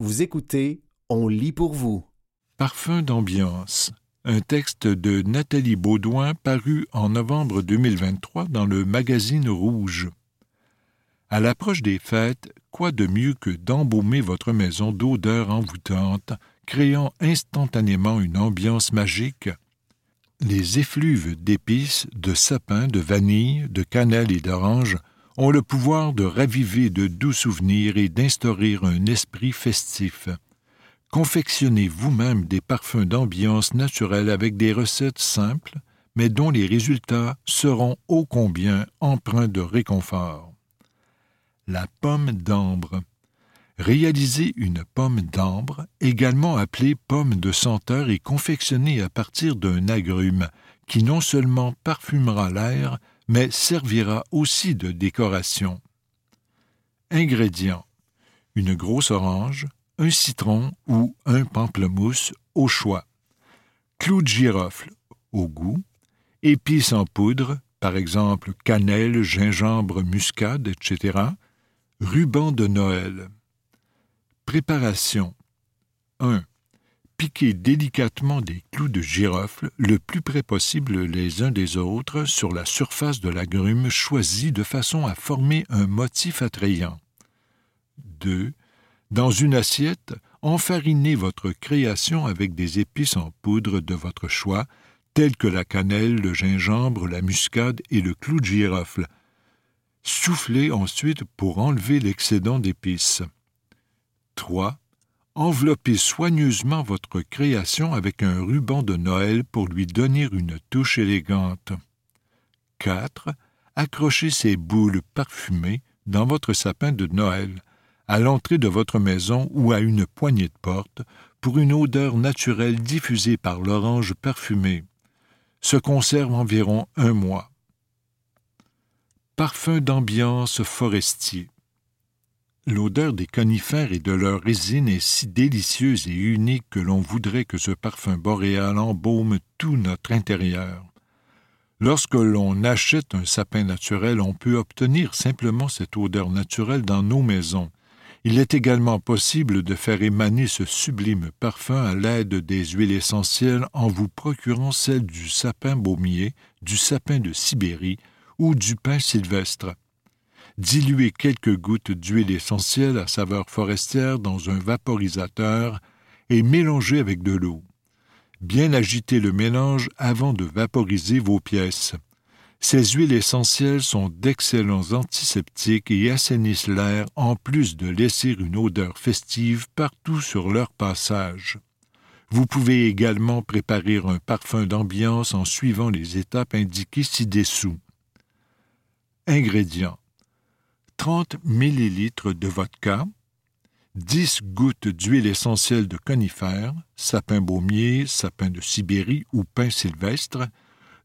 Vous écoutez On lit pour vous. Parfum d'ambiance. Un texte de Nathalie Baudouin paru en novembre 2023 dans le magazine Rouge. À l'approche des fêtes, quoi de mieux que d'embaumer votre maison d'odeurs envoûtantes, créant instantanément une ambiance magique? Les effluves d'épices, de sapin, de vanille, de cannelle et d'orange ont le pouvoir de raviver de doux souvenirs et d'instaurer un esprit festif. Confectionnez vous-même des parfums d'ambiance naturelle avec des recettes simples, mais dont les résultats seront ô combien empreints de réconfort. La pomme d'ambre. Réalisez une pomme d'ambre, également appelée pomme de senteur et confectionnée à partir d'un agrume, qui non seulement parfumera l'air, mais servira aussi de décoration. Ingrédients une grosse orange, un citron ou un pamplemousse au choix, clou de girofle au goût, épices en poudre, par exemple cannelle, gingembre, muscade, etc., ruban de Noël. Préparation 1 piquez délicatement des clous de girofle le plus près possible les uns des autres sur la surface de la grume choisie de façon à former un motif attrayant. 2. Dans une assiette, enfarinez votre création avec des épices en poudre de votre choix, telles que la cannelle, le gingembre, la muscade et le clou de girofle. Soufflez ensuite pour enlever l'excédent d'épices. 3 enveloppez soigneusement votre création avec un ruban de Noël pour lui donner une touche élégante. 4. Accrochez ces boules parfumées dans votre sapin de Noël, à l'entrée de votre maison ou à une poignée de porte, pour une odeur naturelle diffusée par l'orange parfumé. Se conserve environ un mois. Parfum d'ambiance forestier. L'odeur des conifères et de leur résine est si délicieuse et unique que l'on voudrait que ce parfum boréal embaume tout notre intérieur. Lorsque l'on achète un sapin naturel, on peut obtenir simplement cette odeur naturelle dans nos maisons. Il est également possible de faire émaner ce sublime parfum à l'aide des huiles essentielles en vous procurant celle du sapin baumier, du sapin de Sibérie ou du pin sylvestre. Diluez quelques gouttes d'huile essentielle à saveur forestière dans un vaporisateur et mélangez avec de l'eau. Bien agitez le mélange avant de vaporiser vos pièces. Ces huiles essentielles sont d'excellents antiseptiques et assainissent l'air en plus de laisser une odeur festive partout sur leur passage. Vous pouvez également préparer un parfum d'ambiance en suivant les étapes indiquées ci-dessous. Ingrédients 30 ml de vodka, 10 gouttes d'huile essentielle de conifère, sapin baumier, sapin de Sibérie ou pin sylvestre,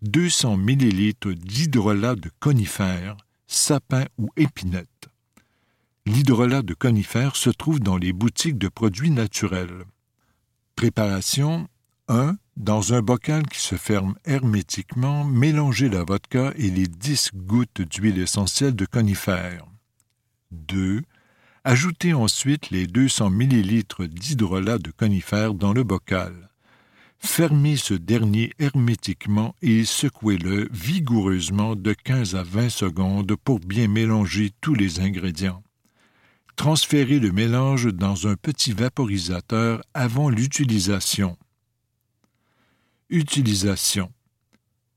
200 ml d'hydrolat de conifère, sapin ou épinette. L'hydrolat de conifère se trouve dans les boutiques de produits naturels. Préparation 1. Dans un bocal qui se ferme hermétiquement, mélangez la vodka et les 10 gouttes d'huile essentielle de conifère. 2. Ajoutez ensuite les 200 ml d'hydrolat de conifère dans le bocal. Fermez ce dernier hermétiquement et secouez-le vigoureusement de 15 à 20 secondes pour bien mélanger tous les ingrédients. Transférez le mélange dans un petit vaporisateur avant l'utilisation. Utilisation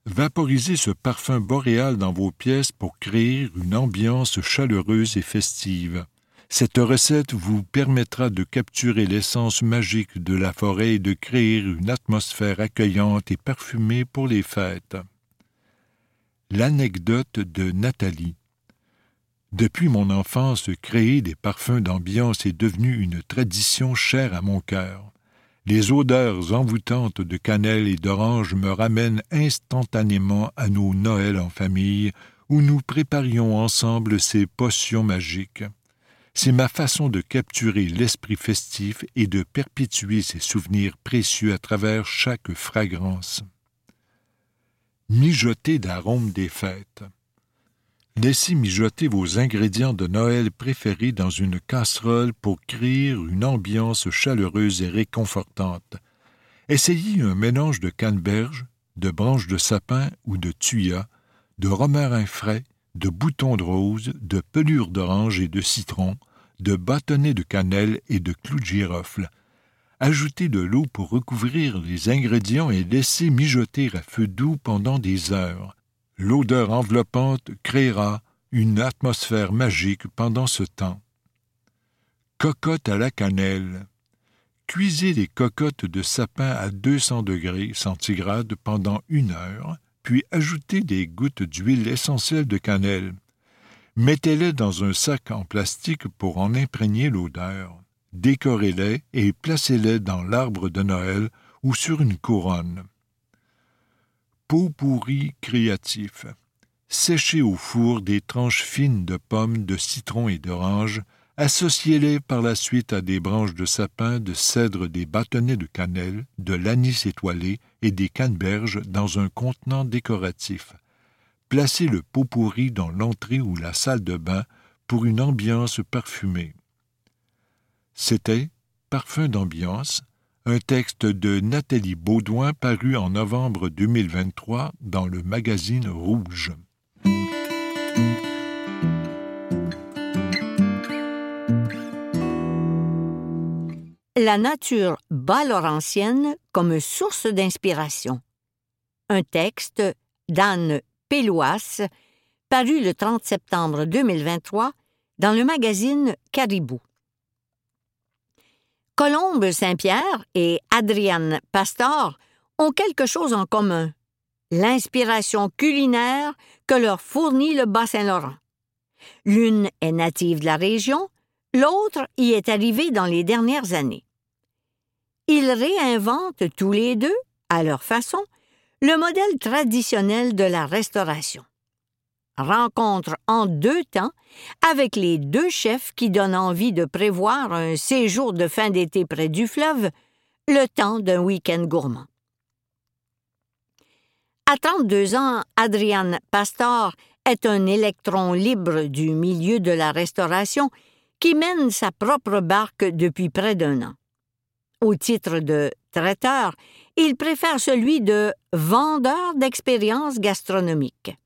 Vaporisez ce parfum boréal dans vos pièces pour créer une ambiance chaleureuse et festive. Cette recette vous permettra de capturer l'essence magique de la forêt et de créer une atmosphère accueillante et parfumée pour les fêtes. L'anecdote de Nathalie. Depuis mon enfance, créer des parfums d'ambiance est devenu une tradition chère à mon cœur. Les odeurs envoûtantes de cannelle et d'orange me ramènent instantanément à nos Noëls en famille, où nous préparions ensemble ces potions magiques. C'est ma façon de capturer l'esprit festif et de perpétuer ces souvenirs précieux à travers chaque fragrance. Mijoter d'arômes des fêtes. Laissez mijoter vos ingrédients de Noël préférés dans une casserole pour créer une ambiance chaleureuse et réconfortante. Essayez un mélange de canneberge, de branches de sapin ou de tuya, de romarin frais, de boutons de rose, de pelures d'orange et de citron, de bâtonnets de cannelle et de clous de girofle. Ajoutez de l'eau pour recouvrir les ingrédients et laissez mijoter à feu doux pendant des heures. L'odeur enveloppante créera une atmosphère magique pendant ce temps. Cocotte à la cannelle. Cuisez les cocottes de sapin à 200 degrés centigrades pendant une heure, puis ajoutez des gouttes d'huile essentielle de cannelle. Mettez-les dans un sac en plastique pour en imprégner l'odeur. Décorez-les et placez-les dans l'arbre de Noël ou sur une couronne. Pot pourri créatif. Séchez au four des tranches fines de pommes, de citron et d'orange, associez-les par la suite à des branches de sapin, de cèdre, des bâtonnets de cannelle, de l'anis étoilé et des canneberges dans un contenant décoratif. Placez le pot pourri dans l'entrée ou la salle de bain pour une ambiance parfumée. C'était Parfum d'ambiance, un texte de Nathalie Baudouin paru en novembre 2023 dans le magazine Rouge. La nature bat laurentienne comme source d'inspiration. Un texte d'Anne Péloas, paru le 30 septembre 2023 dans le magazine Caribou. Colombe Saint-Pierre et Adrienne Pastor ont quelque chose en commun l'inspiration culinaire que leur fournit le Bas-Saint-Laurent. L'une est native de la région, l'autre y est arrivée dans les dernières années. Ils réinventent tous les deux, à leur façon, le modèle traditionnel de la restauration rencontre en deux temps avec les deux chefs qui donnent envie de prévoir un séjour de fin d'été près du fleuve, le temps d'un week-end gourmand. À 32 ans, Adriane Pastor est un électron libre du milieu de la restauration qui mène sa propre barque depuis près d'un an. Au titre de traiteur, il préfère celui de vendeur d'expériences gastronomiques.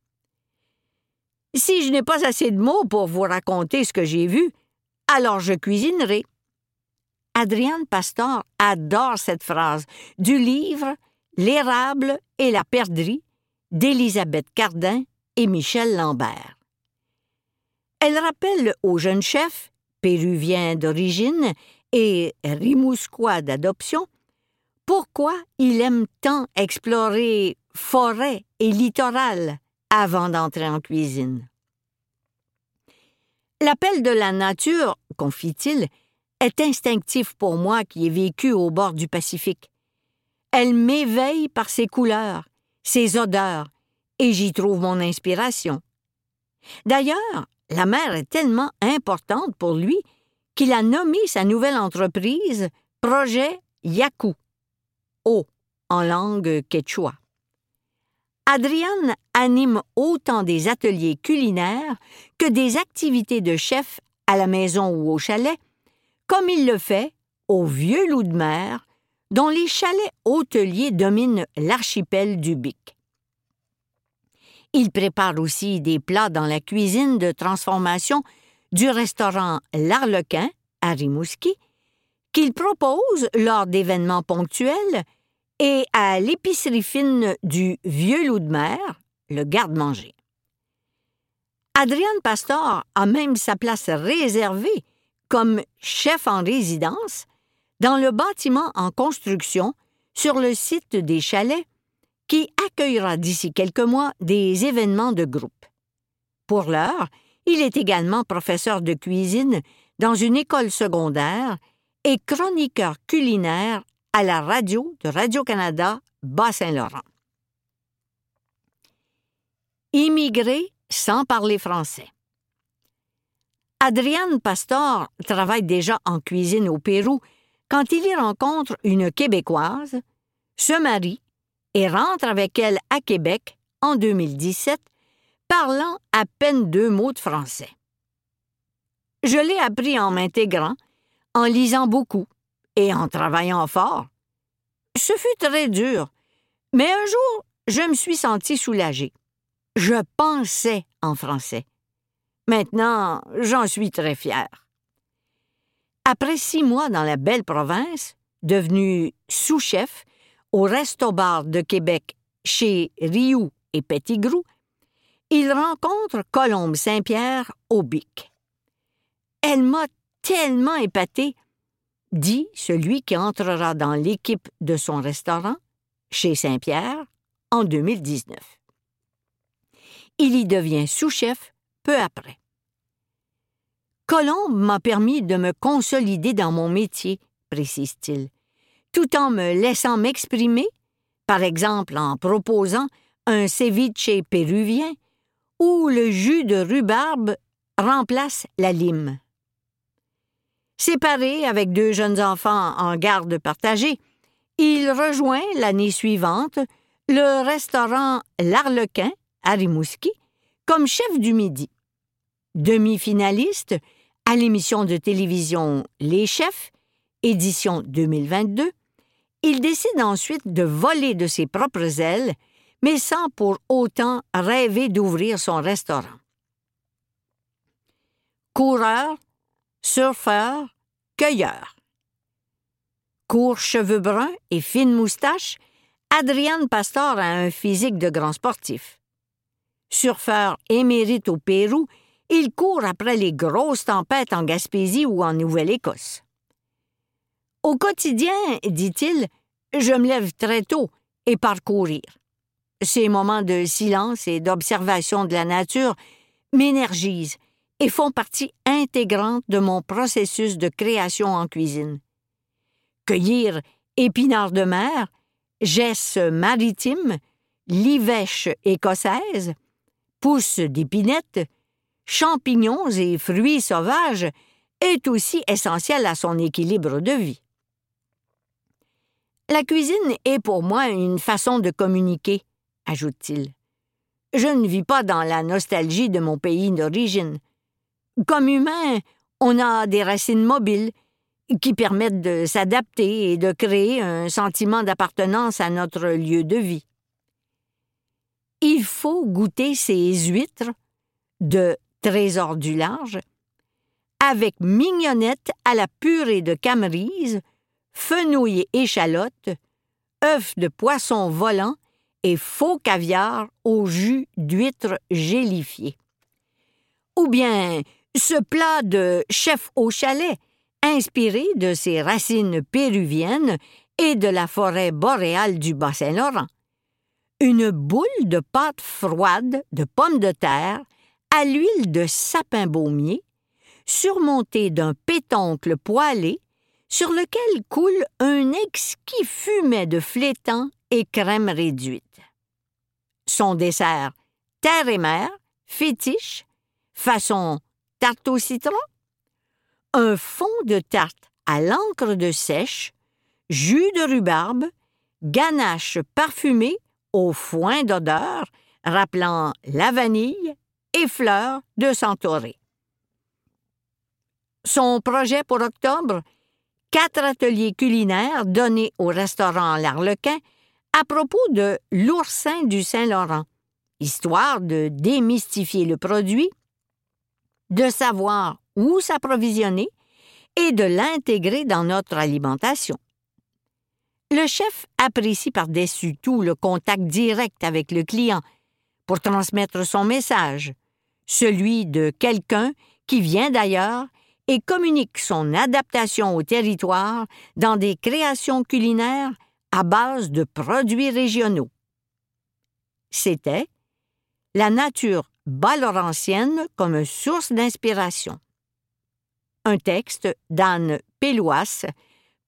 Si je n'ai pas assez de mots pour vous raconter ce que j'ai vu, alors je cuisinerai. Adrienne Pastor adore cette phrase du livre L'érable et la perdrix d'Élisabeth Cardin et Michel Lambert. Elle rappelle au jeune chef, péruvien d'origine et rimousquois d'adoption, pourquoi il aime tant explorer forêt et littoral avant d'entrer en cuisine. L'appel de la nature, confie-t-il, est instinctif pour moi qui ai vécu au bord du Pacifique. Elle m'éveille par ses couleurs, ses odeurs, et j'y trouve mon inspiration. D'ailleurs, la mer est tellement importante pour lui qu'il a nommé sa nouvelle entreprise Projet Yaku, O en langue quechua. Adrienne anime autant des ateliers culinaires que des activités de chef à la maison ou au chalet, comme il le fait au Vieux Loup de Mer, dont les chalets hôteliers dominent l'archipel du Bic. Il prépare aussi des plats dans la cuisine de transformation du restaurant L'Arlequin à Rimouski, qu'il propose lors d'événements ponctuels et à l'épicerie fine du Vieux Loup de Mer, le garde-manger. Adrienne Pastor a même sa place réservée comme chef en résidence dans le bâtiment en construction sur le site des chalets qui accueillera d'ici quelques mois des événements de groupe. Pour l'heure, il est également professeur de cuisine dans une école secondaire et chroniqueur culinaire à la radio de Radio-Canada Bas-Saint-Laurent. Immigrer sans parler français. Adrienne Pastor travaille déjà en cuisine au Pérou quand il y rencontre une Québécoise, se marie et rentre avec elle à Québec en 2017 parlant à peine deux mots de français. Je l'ai appris en m'intégrant, en lisant beaucoup et en travaillant fort. Ce fut très dur, mais un jour, je me suis senti soulagé. Je pensais en français. Maintenant, j'en suis très fier. Après six mois dans la belle province, devenu sous-chef au Resto-Bar de Québec chez Rioux et Petitgrou, il rencontre Colombe Saint-Pierre au Bic. Elle m'a tellement épaté, dit celui qui entrera dans l'équipe de son restaurant, chez Saint-Pierre, en 2019. Il y devient sous-chef peu après. Colombe m'a permis de me consolider dans mon métier, précise-t-il, tout en me laissant m'exprimer, par exemple en proposant un ceviche péruvien où le jus de rhubarbe remplace la lime. Séparé avec deux jeunes enfants en garde partagée, il rejoint l'année suivante le restaurant L'Arlequin à Rimouski comme chef du midi. Demi-finaliste à l'émission de télévision Les Chefs, édition 2022, il décide ensuite de voler de ses propres ailes, mais sans pour autant rêver d'ouvrir son restaurant. Coureur, surfeur, cueilleur. Court cheveux bruns et fine moustache, Adriane Pastor a un physique de grand sportif. Surfeur émérite au Pérou, il court après les grosses tempêtes en Gaspésie ou en Nouvelle-Écosse. Au quotidien, dit-il, je me lève très tôt et parcourir. Ces moments de silence et d'observation de la nature m'énergisent et font partie intégrante de mon processus de création en cuisine. Cueillir épinards de mer, gesses maritimes, livèches écossaises, pousses d'épinettes, champignons et fruits sauvages est aussi essentiel à son équilibre de vie. La cuisine est pour moi une façon de communiquer, ajoute-t-il. Je ne vis pas dans la nostalgie de mon pays d'origine. Comme humain, on a des racines mobiles qui permettent de s'adapter et de créer un sentiment d'appartenance à notre lieu de vie. Il faut goûter ces huîtres de Trésor du large avec mignonnette à la purée de camerise, fenouil et échalote, œufs de poisson volant et faux caviar au jus d'huître gélifié. Ou bien ce plat de chef au chalet, inspiré de ses racines péruviennes et de la forêt boréale du Bas-Saint-Laurent. Une boule de pâte froide de pommes de terre à l'huile de sapin baumier, surmontée d'un pétoncle poêlé sur lequel coule un exquis fumet de flétan et crème réduite. Son dessert, terre et mer, fétiche, façon tarte au citron, un fond de tarte à l'encre de sèche, jus de rhubarbe, ganache parfumée au foin d'odeur rappelant la vanille et fleurs de Centauré. Son projet pour octobre quatre ateliers culinaires donnés au restaurant L'Arlequin à propos de l'oursin du Saint-Laurent, histoire de démystifier le produit, de savoir où s'approvisionner et de l'intégrer dans notre alimentation. Le chef apprécie par-dessus tout le contact direct avec le client pour transmettre son message, celui de quelqu'un qui vient d'ailleurs et communique son adaptation au territoire dans des créations culinaires à base de produits régionaux. C'était la nature bas-laurentienne comme source d'inspiration. Un texte d'Anne Péloise,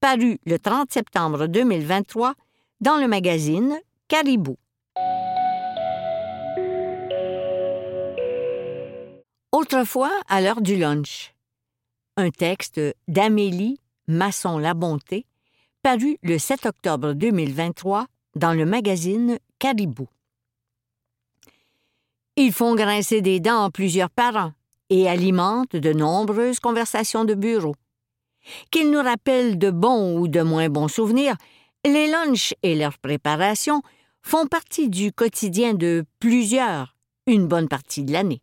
paru le 30 septembre 2023 dans le magazine Caribou. Autrefois, à l'heure du lunch. Un texte d'Amélie Masson-Labonté, paru le 7 octobre 2023 dans le magazine Caribou. Ils font grincer des dents plusieurs parents et alimentent de nombreuses conversations de bureau. Qu'ils nous rappellent de bons ou de moins bons souvenirs, les lunchs et leur préparation font partie du quotidien de plusieurs, une bonne partie de l'année.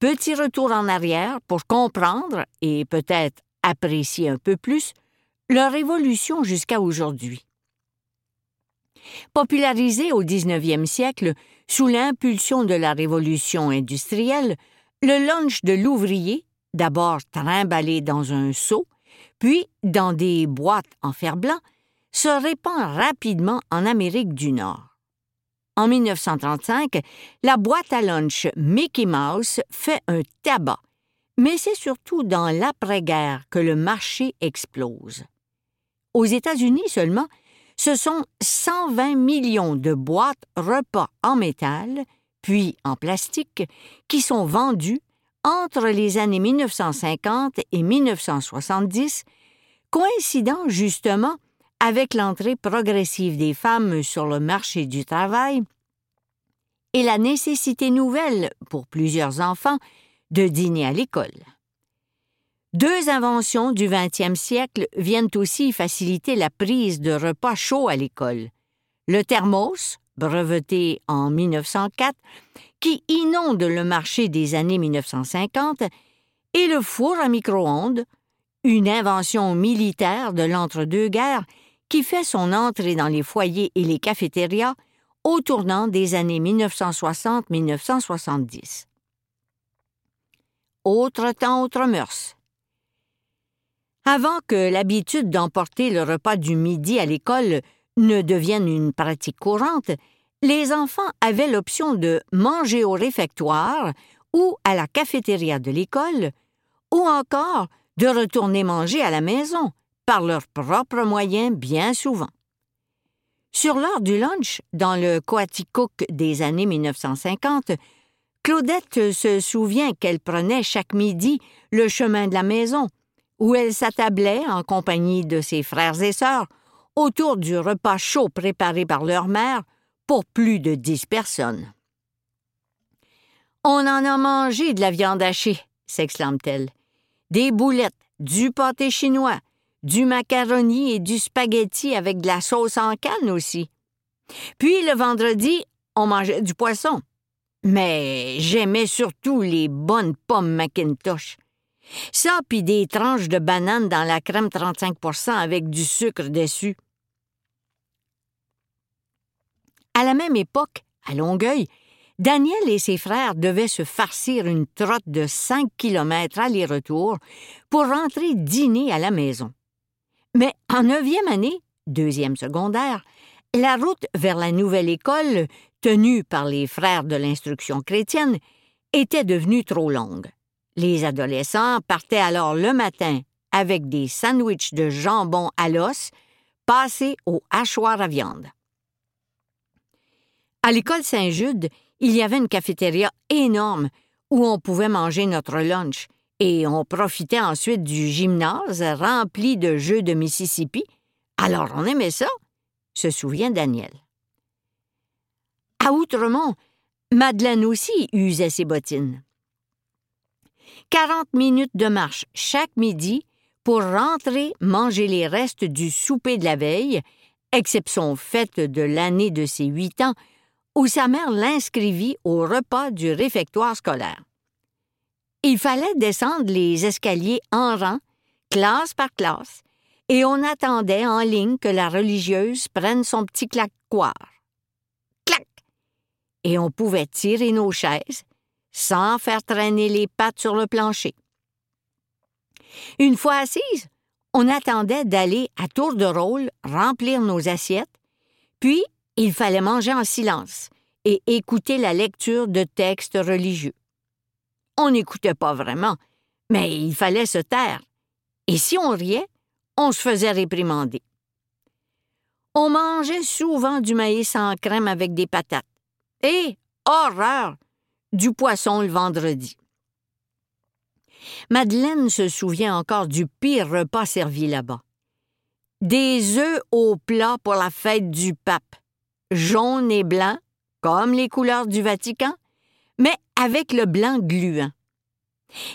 Petit retour en arrière pour comprendre et peut-être apprécier un peu plus leur évolution jusqu'à aujourd'hui. Popularisé au 19e siècle sous l'impulsion de la révolution industrielle, le lunch de l'ouvrier, d'abord trimballé dans un seau, puis dans des boîtes en fer blanc, se répand rapidement en Amérique du Nord. En 1935, la boîte à lunch Mickey Mouse fait un tabac, mais c'est surtout dans l'après-guerre que le marché explose. Aux États-Unis seulement, ce sont 120 millions de boîtes repas en métal, puis en plastique, qui sont vendues entre les années 1950 et 1970, coïncidant justement avec l'entrée progressive des femmes sur le marché du travail et la nécessité nouvelle pour plusieurs enfants de dîner à l'école. Deux inventions du XXe siècle viennent aussi faciliter la prise de repas chauds à l'école. Le thermos, breveté en 1904, qui inonde le marché des années 1950, et le four à micro-ondes, une invention militaire de l'entre-deux-guerres qui fait son entrée dans les foyers et les cafétérias au tournant des années 1960-1970. Autre temps, autre mœurs. Avant que l'habitude d'emporter le repas du midi à l'école ne devienne une pratique courante, les enfants avaient l'option de manger au réfectoire ou à la cafétéria de l'école, ou encore de retourner manger à la maison, par leurs propres moyens bien souvent. Sur l'heure du lunch, dans le Coaticook des années 1950, Claudette se souvient qu'elle prenait chaque midi le chemin de la maison, où elle s'attablait en compagnie de ses frères et sœurs autour du repas chaud préparé par leur mère pour plus de dix personnes. On en a mangé de la viande hachée, s'exclame-t-elle. Des boulettes, du pâté chinois, du macaroni et du spaghetti avec de la sauce en canne aussi. Puis le vendredi, on mangeait du poisson. Mais j'aimais surtout les bonnes pommes Macintosh. Ça, puis des tranches de bananes dans la crème 35% avec du sucre dessus. À la même époque, à Longueuil, Daniel et ses frères devaient se farcir une trotte de cinq kilomètres aller-retour pour rentrer dîner à la maison. Mais en neuvième année, deuxième secondaire, la route vers la nouvelle école, tenue par les frères de l'instruction chrétienne, était devenue trop longue. Les adolescents partaient alors le matin avec des sandwichs de jambon à l'os passés au hachoir à viande. À l'école Saint-Jude, il y avait une cafétéria énorme où on pouvait manger notre lunch, et on profitait ensuite du gymnase rempli de jeux de Mississippi. Alors on aimait ça, se souvient Daniel. À Outremont, Madeleine aussi usait ses bottines. 40 minutes de marche chaque midi pour rentrer manger les restes du souper de la veille, exception faite de l'année de ses huit ans, où sa mère l'inscrivit au repas du réfectoire scolaire. Il fallait descendre les escaliers en rang, classe par classe, et on attendait en ligne que la religieuse prenne son petit claquoir. Clac! Et on pouvait tirer nos chaises, sans faire traîner les pattes sur le plancher. Une fois assise, on attendait d'aller à tour de rôle remplir nos assiettes, puis il fallait manger en silence et écouter la lecture de textes religieux. On n'écoutait pas vraiment, mais il fallait se taire. Et si on riait, on se faisait réprimander. On mangeait souvent du maïs en crème avec des patates. Et, horreur, du poisson le vendredi. Madeleine se souvient encore du pire repas servi là-bas. Des œufs au plat pour la fête du pape, jaunes et blancs, comme les couleurs du Vatican, mais avec le blanc gluant.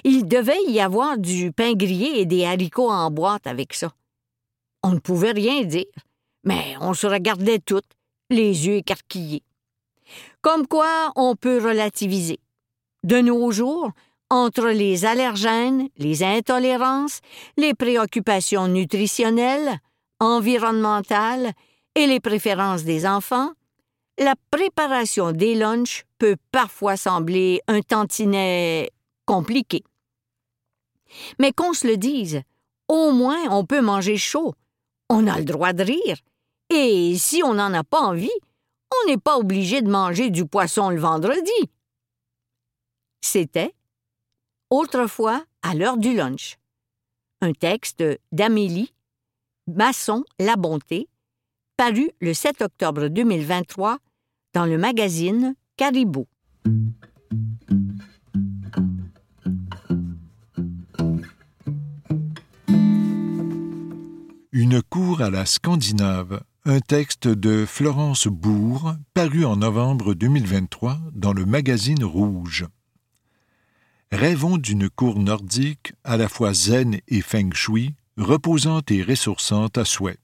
Il devait y avoir du pain grillé et des haricots en boîte avec ça. On ne pouvait rien dire, mais on se regardait toutes, les yeux écarquillés. Comme quoi on peut relativiser. De nos jours, entre les allergènes, les intolérances, les préoccupations nutritionnelles, environnementales et les préférences des enfants, la préparation des lunchs peut parfois sembler un tantinet compliqué. Mais qu'on se le dise, au moins on peut manger chaud, on a le droit de rire, et si on n'en a pas envie, on n'est pas obligé de manger du poisson le vendredi. C'était Autrefois à l'heure du lunch. Un texte d'Amélie Masson La Bonté, paru le 7 octobre 2023 dans le magazine Caribou. Une cour à la Scandinave, un texte de Florence Bourg, paru en novembre 2023 dans le magazine Rouge. Rêvons d'une cour nordique à la fois zen et feng shui, reposante et ressourçante à souhait,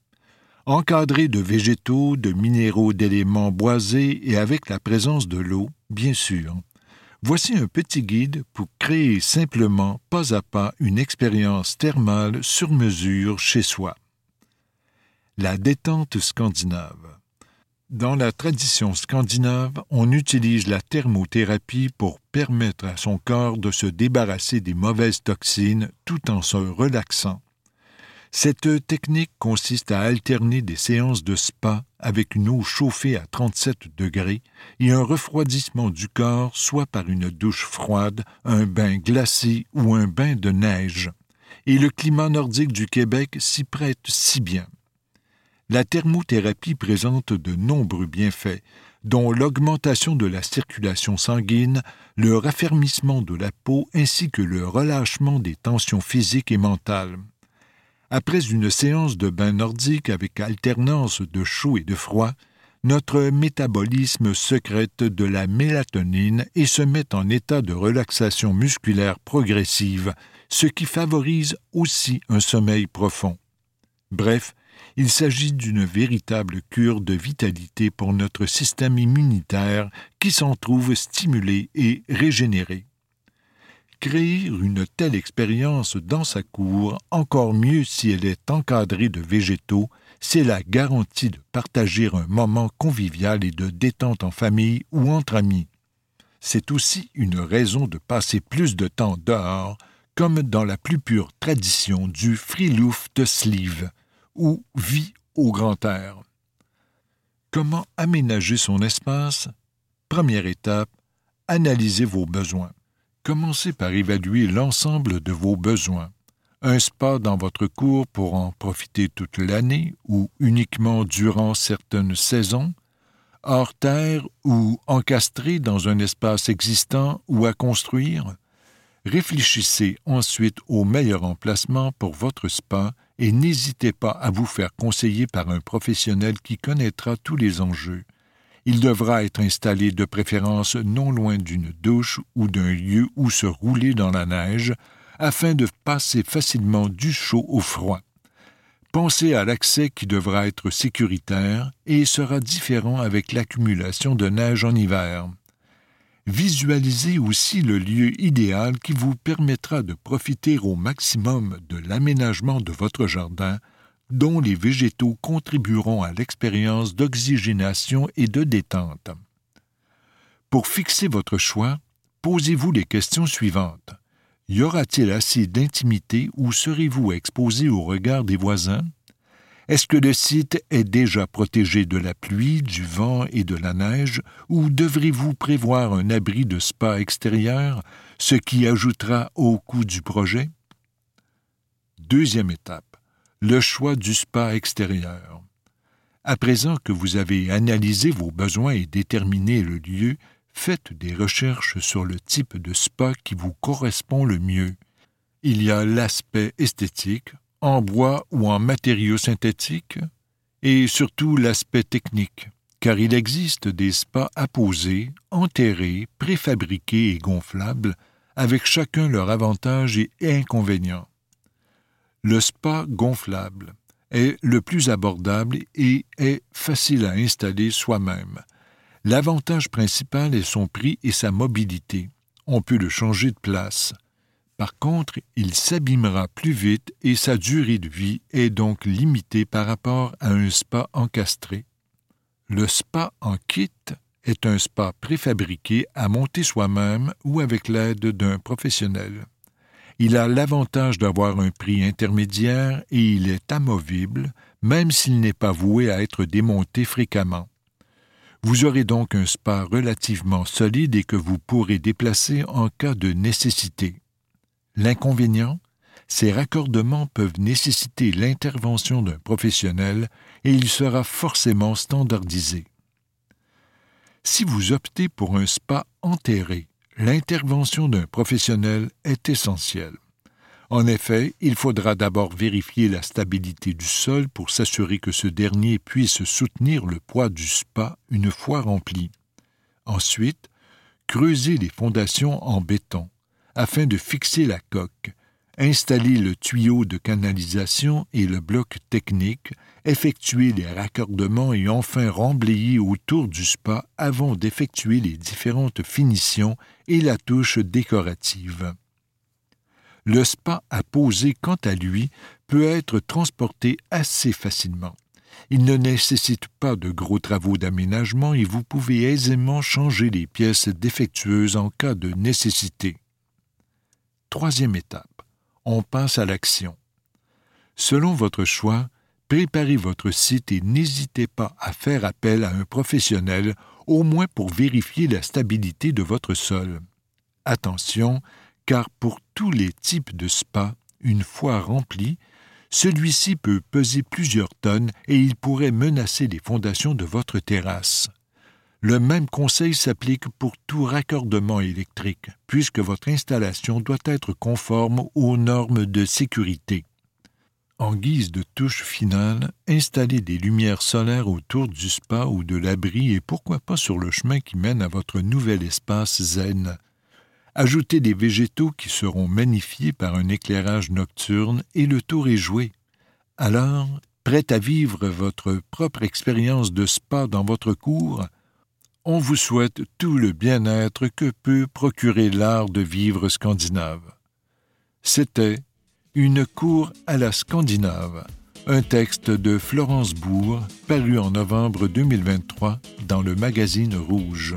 encadrée de végétaux, de minéraux, d'éléments boisés et avec la présence de l'eau, bien sûr. Voici un petit guide pour créer simplement, pas à pas, une expérience thermale sur mesure chez soi. La détente scandinave. Dans la tradition scandinave, on utilise la thermothérapie pour permettre à son corps de se débarrasser des mauvaises toxines tout en se relaxant. Cette technique consiste à alterner des séances de spa avec une eau chauffée à 37 degrés et un refroidissement du corps soit par une douche froide, un bain glacé ou un bain de neige. Et le climat nordique du Québec s'y prête si bien. La thermothérapie présente de nombreux bienfaits, dont l'augmentation de la circulation sanguine, le raffermissement de la peau ainsi que le relâchement des tensions physiques et mentales. Après une séance de bain nordique avec alternance de chaud et de froid, notre métabolisme secrète de la mélatonine et se met en état de relaxation musculaire progressive, ce qui favorise aussi un sommeil profond. Bref, il s'agit d'une véritable cure de vitalité pour notre système immunitaire qui s'en trouve stimulé et régénéré. Créer une telle expérience dans sa cour, encore mieux si elle est encadrée de végétaux, c'est la garantie de partager un moment convivial et de détente en famille ou entre amis. C'est aussi une raison de passer plus de temps dehors, comme dans la plus pure tradition du de Sleeve, ou vie au grand air. Comment aménager son espace? Première étape, analysez vos besoins. Commencez par évaluer l'ensemble de vos besoins. Un spa dans votre cour pour en profiter toute l'année ou uniquement durant certaines saisons, hors terre ou encastré dans un espace existant ou à construire? Réfléchissez ensuite au meilleur emplacement pour votre spa et n'hésitez pas à vous faire conseiller par un professionnel qui connaîtra tous les enjeux. Il devra être installé de préférence non loin d'une douche ou d'un lieu où se rouler dans la neige, afin de passer facilement du chaud au froid. Pensez à l'accès qui devra être sécuritaire et sera différent avec l'accumulation de neige en hiver. Visualisez aussi le lieu idéal qui vous permettra de profiter au maximum de l'aménagement de votre jardin, dont les végétaux contribueront à l'expérience d'oxygénation et de détente. Pour fixer votre choix, posez-vous les questions suivantes. Y aura-t-il assez d'intimité ou serez-vous exposé au regard des voisins? Est-ce que le site est déjà protégé de la pluie, du vent et de la neige, ou devrez-vous prévoir un abri de spa extérieur, ce qui ajoutera au coût du projet? Deuxième étape. Le choix du spa extérieur. À présent que vous avez analysé vos besoins et déterminé le lieu, faites des recherches sur le type de spa qui vous correspond le mieux. Il y a l'aspect esthétique, en bois ou en matériaux synthétiques, et surtout l'aspect technique. car il existe des spas apposés, enterrés, préfabriqués et gonflables, avec chacun leur avantage et inconvénient. Le spa gonflable est le plus abordable et est facile à installer soi-même. L'avantage principal est son prix et sa mobilité. On peut le changer de place. Par contre, il s'abîmera plus vite et sa durée de vie est donc limitée par rapport à un spa encastré. Le spa en kit est un spa préfabriqué à monter soi-même ou avec l'aide d'un professionnel. Il a l'avantage d'avoir un prix intermédiaire et il est amovible, même s'il n'est pas voué à être démonté fréquemment. Vous aurez donc un spa relativement solide et que vous pourrez déplacer en cas de nécessité. L'inconvénient, ces raccordements peuvent nécessiter l'intervention d'un professionnel et il sera forcément standardisé. Si vous optez pour un spa enterré, l'intervention d'un professionnel est essentielle. En effet, il faudra d'abord vérifier la stabilité du sol pour s'assurer que ce dernier puisse soutenir le poids du spa une fois rempli. Ensuite, creuser les fondations en béton afin de fixer la coque, installer le tuyau de canalisation et le bloc technique, effectuer les raccordements et enfin remblayer autour du spa avant d'effectuer les différentes finitions et la touche décorative. Le spa à poser, quant à lui, peut être transporté assez facilement. Il ne nécessite pas de gros travaux d'aménagement et vous pouvez aisément changer les pièces défectueuses en cas de nécessité. Troisième étape. On passe à l'action. Selon votre choix, préparez votre site et n'hésitez pas à faire appel à un professionnel, au moins pour vérifier la stabilité de votre sol. Attention, car pour tous les types de spa, une fois rempli, celui-ci peut peser plusieurs tonnes et il pourrait menacer les fondations de votre terrasse. Le même conseil s'applique pour tout raccordement électrique, puisque votre installation doit être conforme aux normes de sécurité. En guise de touche finale, installez des lumières solaires autour du spa ou de l'abri et pourquoi pas sur le chemin qui mène à votre nouvel espace zen. Ajoutez des végétaux qui seront magnifiés par un éclairage nocturne et le tour est joué. Alors, prêt à vivre votre propre expérience de spa dans votre cour, on vous souhaite tout le bien-être que peut procurer l'art de vivre scandinave. C'était Une cour à la scandinave, un texte de Florence Bourg paru en novembre 2023 dans le magazine Rouge.